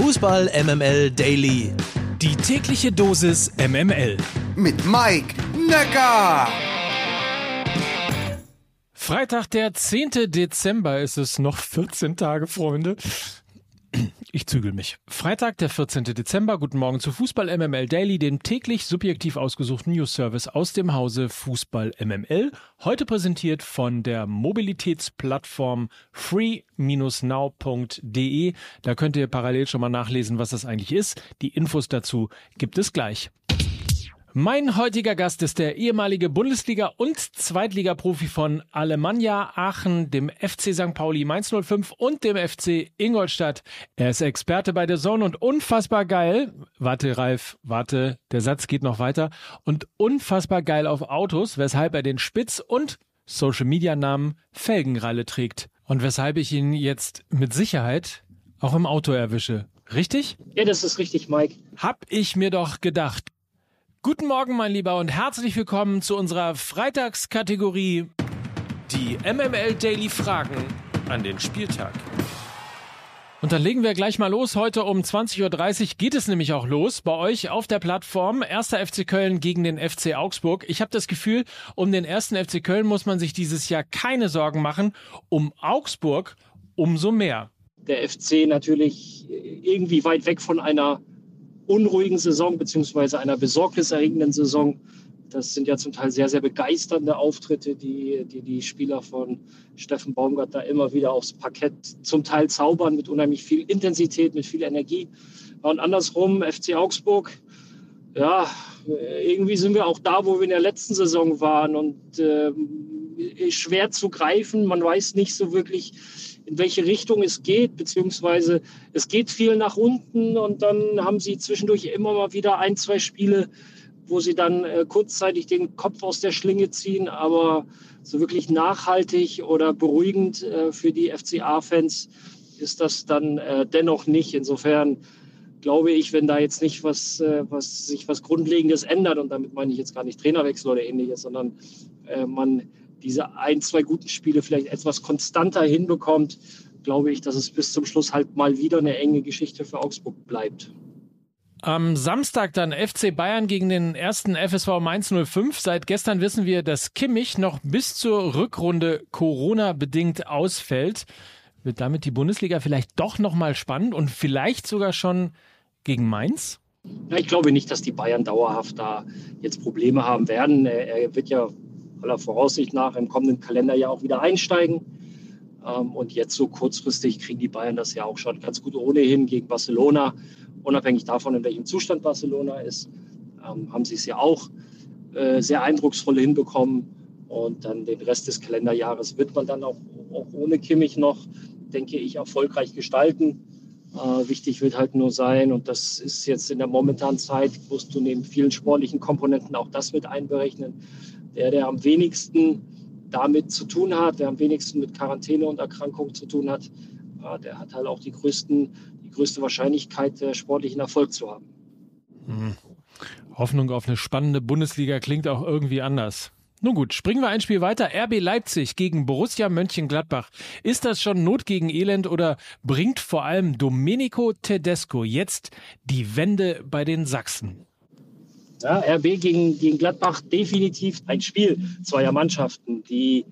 Fußball MML Daily. Die tägliche Dosis MML. Mit Mike Necker. Freitag, der 10. Dezember ist es. Noch 14 Tage, Freunde. Ich zügel mich. Freitag, der 14. Dezember. Guten Morgen zu Fußball MML Daily, dem täglich subjektiv ausgesuchten News Service aus dem Hause Fußball MML. Heute präsentiert von der Mobilitätsplattform free-now.de. Da könnt ihr parallel schon mal nachlesen, was das eigentlich ist. Die Infos dazu gibt es gleich. Mein heutiger Gast ist der ehemalige Bundesliga- und Zweitligaprofi von Alemannia Aachen, dem FC St. Pauli Mainz 05 und dem FC Ingolstadt. Er ist Experte bei der Zone und unfassbar geil. Warte, Ralf, warte, der Satz geht noch weiter. Und unfassbar geil auf Autos, weshalb er den Spitz- und Social-Media-Namen Felgenralle trägt. Und weshalb ich ihn jetzt mit Sicherheit auch im Auto erwische. Richtig? Ja, das ist richtig, Mike. Hab ich mir doch gedacht. Guten Morgen, mein Lieber, und herzlich willkommen zu unserer Freitagskategorie Die MML Daily Fragen an den Spieltag. Und dann legen wir gleich mal los. Heute um 20.30 Uhr geht es nämlich auch los bei euch auf der Plattform. Erster FC Köln gegen den FC Augsburg. Ich habe das Gefühl, um den ersten FC Köln muss man sich dieses Jahr keine Sorgen machen. Um Augsburg umso mehr. Der FC natürlich irgendwie weit weg von einer unruhigen Saison beziehungsweise einer besorgniserregenden Saison. Das sind ja zum Teil sehr, sehr begeisternde Auftritte, die, die die Spieler von Steffen Baumgart da immer wieder aufs Parkett zum Teil zaubern mit unheimlich viel Intensität, mit viel Energie. Und andersrum, FC Augsburg, ja, irgendwie sind wir auch da, wo wir in der letzten Saison waren und äh, schwer zu greifen. Man weiß nicht so wirklich, in welche Richtung es geht, beziehungsweise es geht viel nach unten und dann haben sie zwischendurch immer mal wieder ein, zwei Spiele, wo sie dann äh, kurzzeitig den Kopf aus der Schlinge ziehen, aber so wirklich nachhaltig oder beruhigend äh, für die FCA-Fans ist das dann äh, dennoch nicht. Insofern glaube ich, wenn da jetzt nicht was, äh, was sich was Grundlegendes ändert, und damit meine ich jetzt gar nicht Trainerwechsel oder ähnliches, sondern äh, man diese ein, zwei guten Spiele vielleicht etwas konstanter hinbekommt, glaube ich, dass es bis zum Schluss halt mal wieder eine enge Geschichte für Augsburg bleibt. Am Samstag dann FC Bayern gegen den ersten FSV Mainz 05. Seit gestern wissen wir, dass Kimmich noch bis zur Rückrunde Corona-bedingt ausfällt. Wird damit die Bundesliga vielleicht doch nochmal spannend und vielleicht sogar schon gegen Mainz? Ja, ich glaube nicht, dass die Bayern dauerhaft da jetzt Probleme haben werden. Er wird ja aller Voraussicht nach im kommenden Kalenderjahr auch wieder einsteigen. Ähm, und jetzt so kurzfristig kriegen die Bayern das ja auch schon ganz gut ohnehin gegen Barcelona. Unabhängig davon, in welchem Zustand Barcelona ist, ähm, haben sie es ja auch äh, sehr eindrucksvoll hinbekommen. Und dann den Rest des Kalenderjahres wird man dann auch, auch ohne Kimmich noch, denke ich, erfolgreich gestalten. Äh, wichtig wird halt nur sein, und das ist jetzt in der momentanen Zeit, musst du neben vielen sportlichen Komponenten auch das mit einberechnen, der, der am wenigsten damit zu tun hat, der am wenigsten mit Quarantäne und Erkrankung zu tun hat, der hat halt auch die, größten, die größte Wahrscheinlichkeit, sportlichen Erfolg zu haben. Hm. Hoffnung auf eine spannende Bundesliga klingt auch irgendwie anders. Nun gut, springen wir ein Spiel weiter. RB Leipzig gegen Borussia Mönchengladbach. Ist das schon Not gegen Elend oder bringt vor allem Domenico Tedesco jetzt die Wende bei den Sachsen? Ja, RB gegen, gegen Gladbach definitiv ein Spiel zweier Mannschaften, die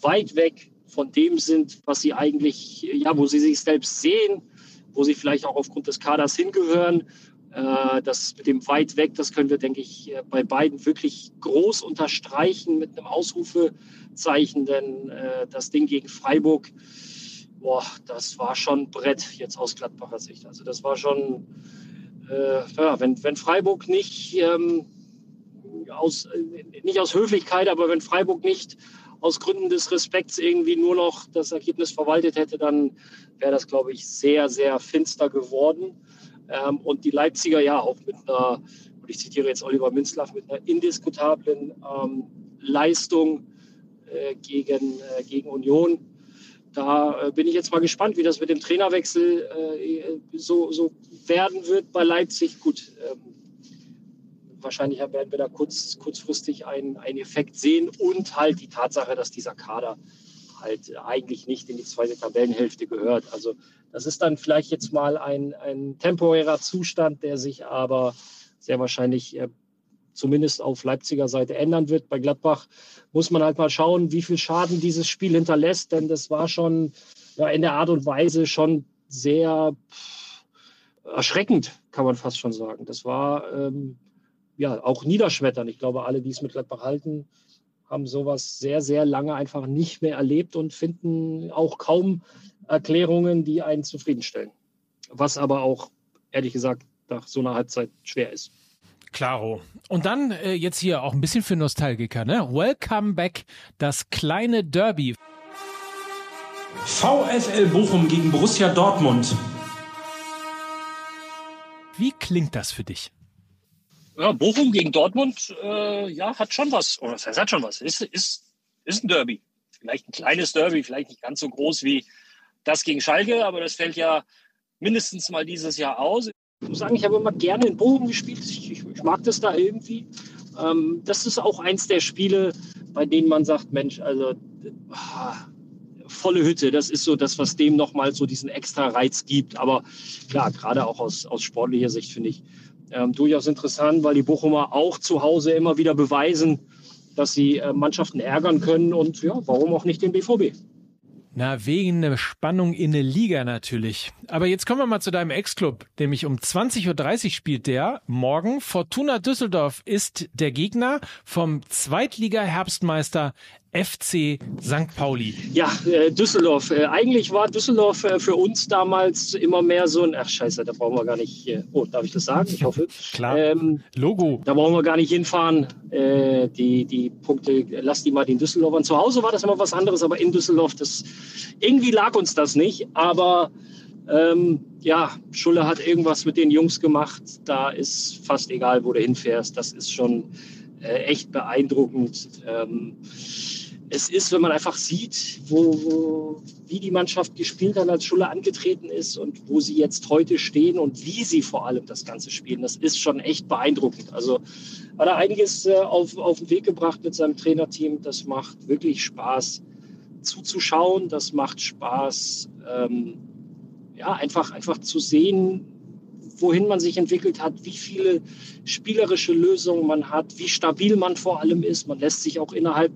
weit weg von dem sind, was sie eigentlich, ja, wo sie sich selbst sehen, wo sie vielleicht auch aufgrund des Kaders hingehören. Äh, das mit dem weit weg, das können wir, denke ich, bei beiden wirklich groß unterstreichen mit einem Ausrufezeichen, denn äh, das Ding gegen Freiburg, boah, das war schon Brett jetzt aus Gladbacher Sicht. Also das war schon äh, ja, wenn, wenn Freiburg nicht, ähm, aus, äh, nicht aus Höflichkeit, aber wenn Freiburg nicht aus Gründen des Respekts irgendwie nur noch das Ergebnis verwaltet hätte, dann wäre das, glaube ich, sehr, sehr finster geworden. Ähm, und die Leipziger ja auch mit einer, und ich zitiere jetzt Oliver Münzlaff, mit einer indiskutablen ähm, Leistung äh, gegen, äh, gegen Union da äh, bin ich jetzt mal gespannt, wie das mit dem Trainerwechsel äh, so, so werden wird bei Leipzig. Gut, ähm, wahrscheinlich werden wir da kurz, kurzfristig einen, einen Effekt sehen und halt die Tatsache, dass dieser Kader halt eigentlich nicht in die zweite Tabellenhälfte gehört. Also das ist dann vielleicht jetzt mal ein, ein temporärer Zustand, der sich aber sehr wahrscheinlich äh, zumindest auf Leipziger Seite ändern wird. Bei Gladbach muss man halt mal schauen, wie viel Schaden dieses Spiel hinterlässt, denn das war schon ja, in der Art und Weise schon sehr erschreckend, kann man fast schon sagen. Das war ähm, ja auch niederschmetternd. Ich glaube, alle, die es mit Gladbach halten, haben sowas sehr, sehr lange einfach nicht mehr erlebt und finden auch kaum Erklärungen, die einen zufriedenstellen. Was aber auch, ehrlich gesagt, nach so einer Halbzeit schwer ist. Claro. Und dann äh, jetzt hier auch ein bisschen für Nostalgiker, ne? Welcome back, das kleine Derby. VfL Bochum gegen Borussia Dortmund. Wie klingt das für dich? Ja, Bochum gegen Dortmund, äh, ja, hat schon was. Oder das hat schon was. Ist, ist, ist ein Derby. Vielleicht ein kleines Derby, vielleicht nicht ganz so groß wie das gegen Schalke, aber das fällt ja mindestens mal dieses Jahr aus. Ich muss sagen, ich habe immer gerne in Bochum gespielt. Ich, ich, ich mag das da irgendwie. Ähm, das ist auch eins der Spiele, bei denen man sagt, Mensch, also ah, volle Hütte, das ist so das, was dem nochmal so diesen extra Reiz gibt. Aber klar, gerade auch aus, aus sportlicher Sicht finde ich, ähm, durchaus interessant, weil die Bochumer auch zu Hause immer wieder beweisen, dass sie äh, Mannschaften ärgern können und ja, warum auch nicht den BVB. Na, wegen der Spannung in der Liga natürlich. Aber jetzt kommen wir mal zu deinem Ex-Club, nämlich um 20.30 Uhr spielt der. Morgen Fortuna Düsseldorf ist der Gegner vom Zweitliga-Herbstmeister FC St. Pauli. Ja, äh, Düsseldorf. Äh, eigentlich war Düsseldorf äh, für uns damals immer mehr so ein, ach scheiße, da brauchen wir gar nicht, äh, oh, darf ich das sagen? Ich hoffe. Klar, ähm, Logo. Da brauchen wir gar nicht hinfahren. Äh, die, die Punkte, lass die mal den Düsseldorfern. Zu Hause war das immer was anderes, aber in Düsseldorf, das, irgendwie lag uns das nicht. Aber ähm, ja, Schulle hat irgendwas mit den Jungs gemacht. Da ist fast egal, wo du hinfährst. Das ist schon äh, echt beeindruckend. Ähm, es ist, wenn man einfach sieht, wo, wo, wie die Mannschaft gespielt hat, als Schulle angetreten ist und wo sie jetzt heute stehen und wie sie vor allem das Ganze spielen, das ist schon echt beeindruckend. Also hat er einiges äh, auf, auf den Weg gebracht mit seinem Trainerteam. Das macht wirklich Spaß zuzuschauen. Das macht Spaß, ähm, ja, einfach, einfach zu sehen, wohin man sich entwickelt hat, wie viele spielerische Lösungen man hat, wie stabil man vor allem ist. Man lässt sich auch innerhalb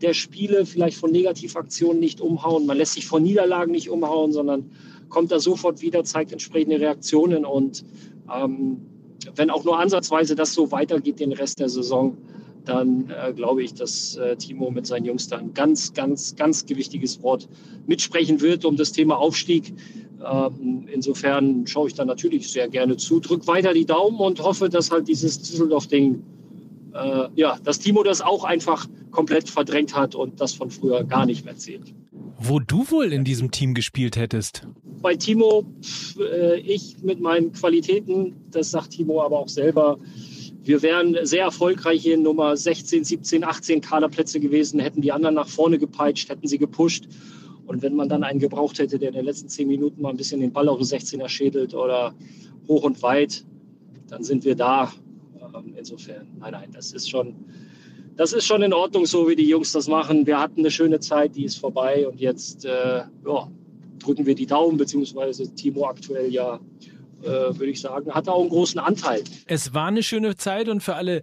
der Spiele vielleicht von Negativaktionen nicht umhauen. Man lässt sich von Niederlagen nicht umhauen, sondern kommt da sofort wieder, zeigt entsprechende Reaktionen. Und ähm, wenn auch nur ansatzweise das so weitergeht den Rest der Saison, dann äh, glaube ich, dass äh, Timo mit seinen Jungs da ein ganz, ganz, ganz gewichtiges Wort mitsprechen wird um das Thema Aufstieg. Ähm, insofern schaue ich da natürlich sehr gerne zu, drück weiter die Daumen und hoffe, dass halt dieses Düsseldorf-Ding äh, ja, dass Timo das auch einfach komplett verdrängt hat und das von früher gar nicht mehr zählt. Wo du wohl in diesem Team gespielt hättest? Bei Timo, äh, ich mit meinen Qualitäten, das sagt Timo aber auch selber, wir wären sehr erfolgreich in Nummer 16, 17, 18 Kaderplätze gewesen, hätten die anderen nach vorne gepeitscht, hätten sie gepusht. Und wenn man dann einen gebraucht hätte, der in den letzten zehn Minuten mal ein bisschen den Ball auf den 16er schädelt oder hoch und weit, dann sind wir da ähm, insofern, nein, nein, das ist schon, das ist schon in Ordnung, so wie die Jungs das machen. Wir hatten eine schöne Zeit, die ist vorbei und jetzt äh, ja, drücken wir die Daumen, beziehungsweise Timo aktuell ja, äh, würde ich sagen, hat auch einen großen Anteil. Es war eine schöne Zeit und für alle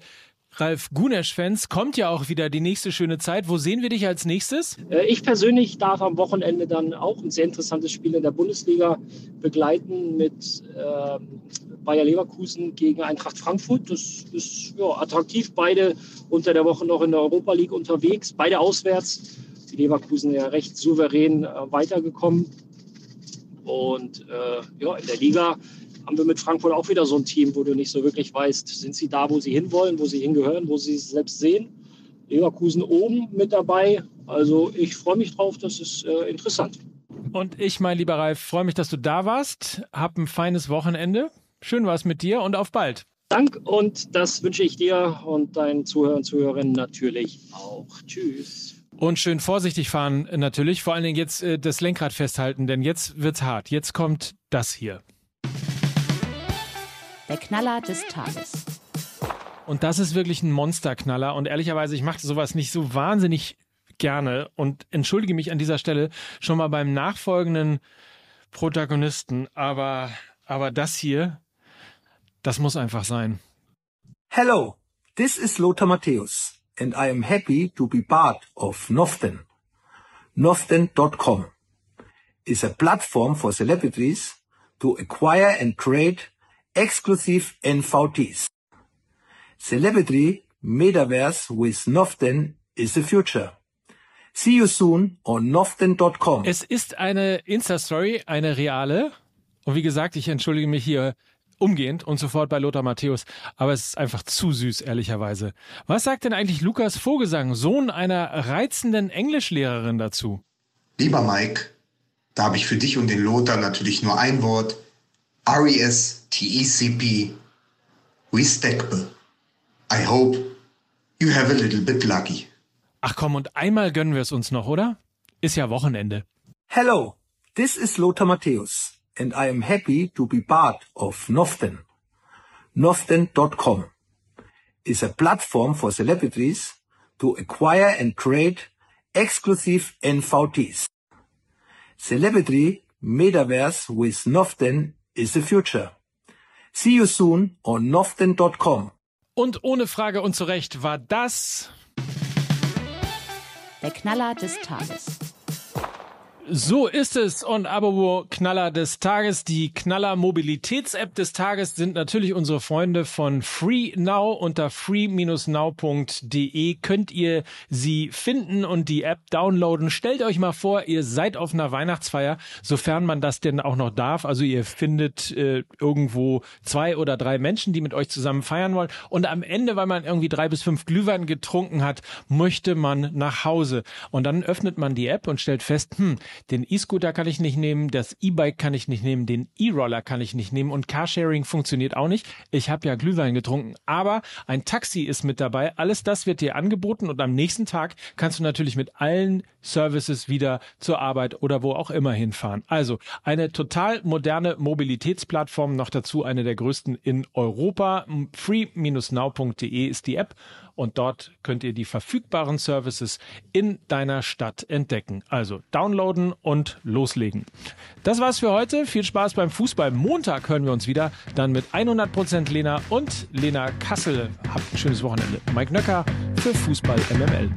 Ralf Gunesch-Fans kommt ja auch wieder die nächste schöne Zeit. Wo sehen wir dich als nächstes? Äh, ich persönlich darf am Wochenende dann auch ein sehr interessantes Spiel in der Bundesliga begleiten mit äh, Bayer Leverkusen gegen Eintracht Frankfurt. Das ist ja, attraktiv. Beide unter der Woche noch in der Europa League unterwegs, beide auswärts. Die Leverkusen ja recht souverän äh, weitergekommen. Und äh, ja, in der Liga haben wir mit Frankfurt auch wieder so ein Team, wo du nicht so wirklich weißt, sind sie da, wo sie hinwollen, wo sie hingehören, wo sie es selbst sehen. Leverkusen oben mit dabei. Also ich freue mich drauf, das ist äh, interessant. Und ich, mein lieber Ralf, freue mich, dass du da warst. Hab ein feines Wochenende. Schön war es mit dir und auf bald. Dank und das wünsche ich dir und deinen Zuhörern und Zuhörerinnen natürlich auch. Tschüss. Und schön vorsichtig fahren natürlich, vor allen Dingen jetzt äh, das Lenkrad festhalten, denn jetzt wird's hart. Jetzt kommt das hier. Der Knaller des Tages. Und das ist wirklich ein Monsterknaller und ehrlicherweise, ich mache sowas nicht so wahnsinnig gerne und entschuldige mich an dieser Stelle schon mal beim nachfolgenden Protagonisten, aber, aber das hier, das muss einfach sein. Hello, this is Lothar Matthäus and I am happy to be part of Noften. Noften.com is a platform for celebrities to acquire and create exclusive NVTs. Celebrity Metaverse with Noften is the future. See you soon on noften.com. Es ist eine Insta-Story, eine reale. Und wie gesagt, ich entschuldige mich hier umgehend und sofort bei Lothar Matthäus, aber es ist einfach zu süß, ehrlicherweise. Was sagt denn eigentlich Lukas Vogelsang, Sohn einer reizenden Englischlehrerin dazu? Lieber Mike, da habe ich für dich und den Lothar natürlich nur ein Wort. R-E-S-T-E-C-P. Respectable. I hope you have a little bit lucky. Ach komm, und einmal gönnen wir es uns noch, oder? Ist ja Wochenende. Hello, this is Lothar Matthäus and I am happy to be part of Noften. Noften.com is a platform for celebrities to acquire and create exclusive NVTs. Celebrity Metaverse with Noften is the future. See you soon on Noften.com. Und ohne Frage und zu Recht war das Der Knaller des Tages. So ist es. Und Abo Knaller des Tages, die Knaller Mobilitäts-App des Tages sind natürlich unsere Freunde von FreeNow. Unter free-now.de könnt ihr sie finden und die App downloaden. Stellt euch mal vor, ihr seid auf einer Weihnachtsfeier, sofern man das denn auch noch darf. Also ihr findet äh, irgendwo zwei oder drei Menschen, die mit euch zusammen feiern wollen. Und am Ende, weil man irgendwie drei bis fünf Glühwein getrunken hat, möchte man nach Hause. Und dann öffnet man die App und stellt fest, hm, den E-Scooter kann ich nicht nehmen, das E-Bike kann ich nicht nehmen, den E-Roller kann ich nicht nehmen und Carsharing funktioniert auch nicht. Ich habe ja Glühwein getrunken, aber ein Taxi ist mit dabei. Alles das wird dir angeboten und am nächsten Tag kannst du natürlich mit allen Services wieder zur Arbeit oder wo auch immer hinfahren. Also eine total moderne Mobilitätsplattform, noch dazu eine der größten in Europa. free-now.de ist die App und dort könnt ihr die verfügbaren Services in deiner Stadt entdecken. Also downloaden und loslegen. Das war's für heute. Viel Spaß beim Fußball. Montag hören wir uns wieder, dann mit 100% Lena und Lena Kassel. Habt ein schönes Wochenende. Mike Nöcker für Fußball MML.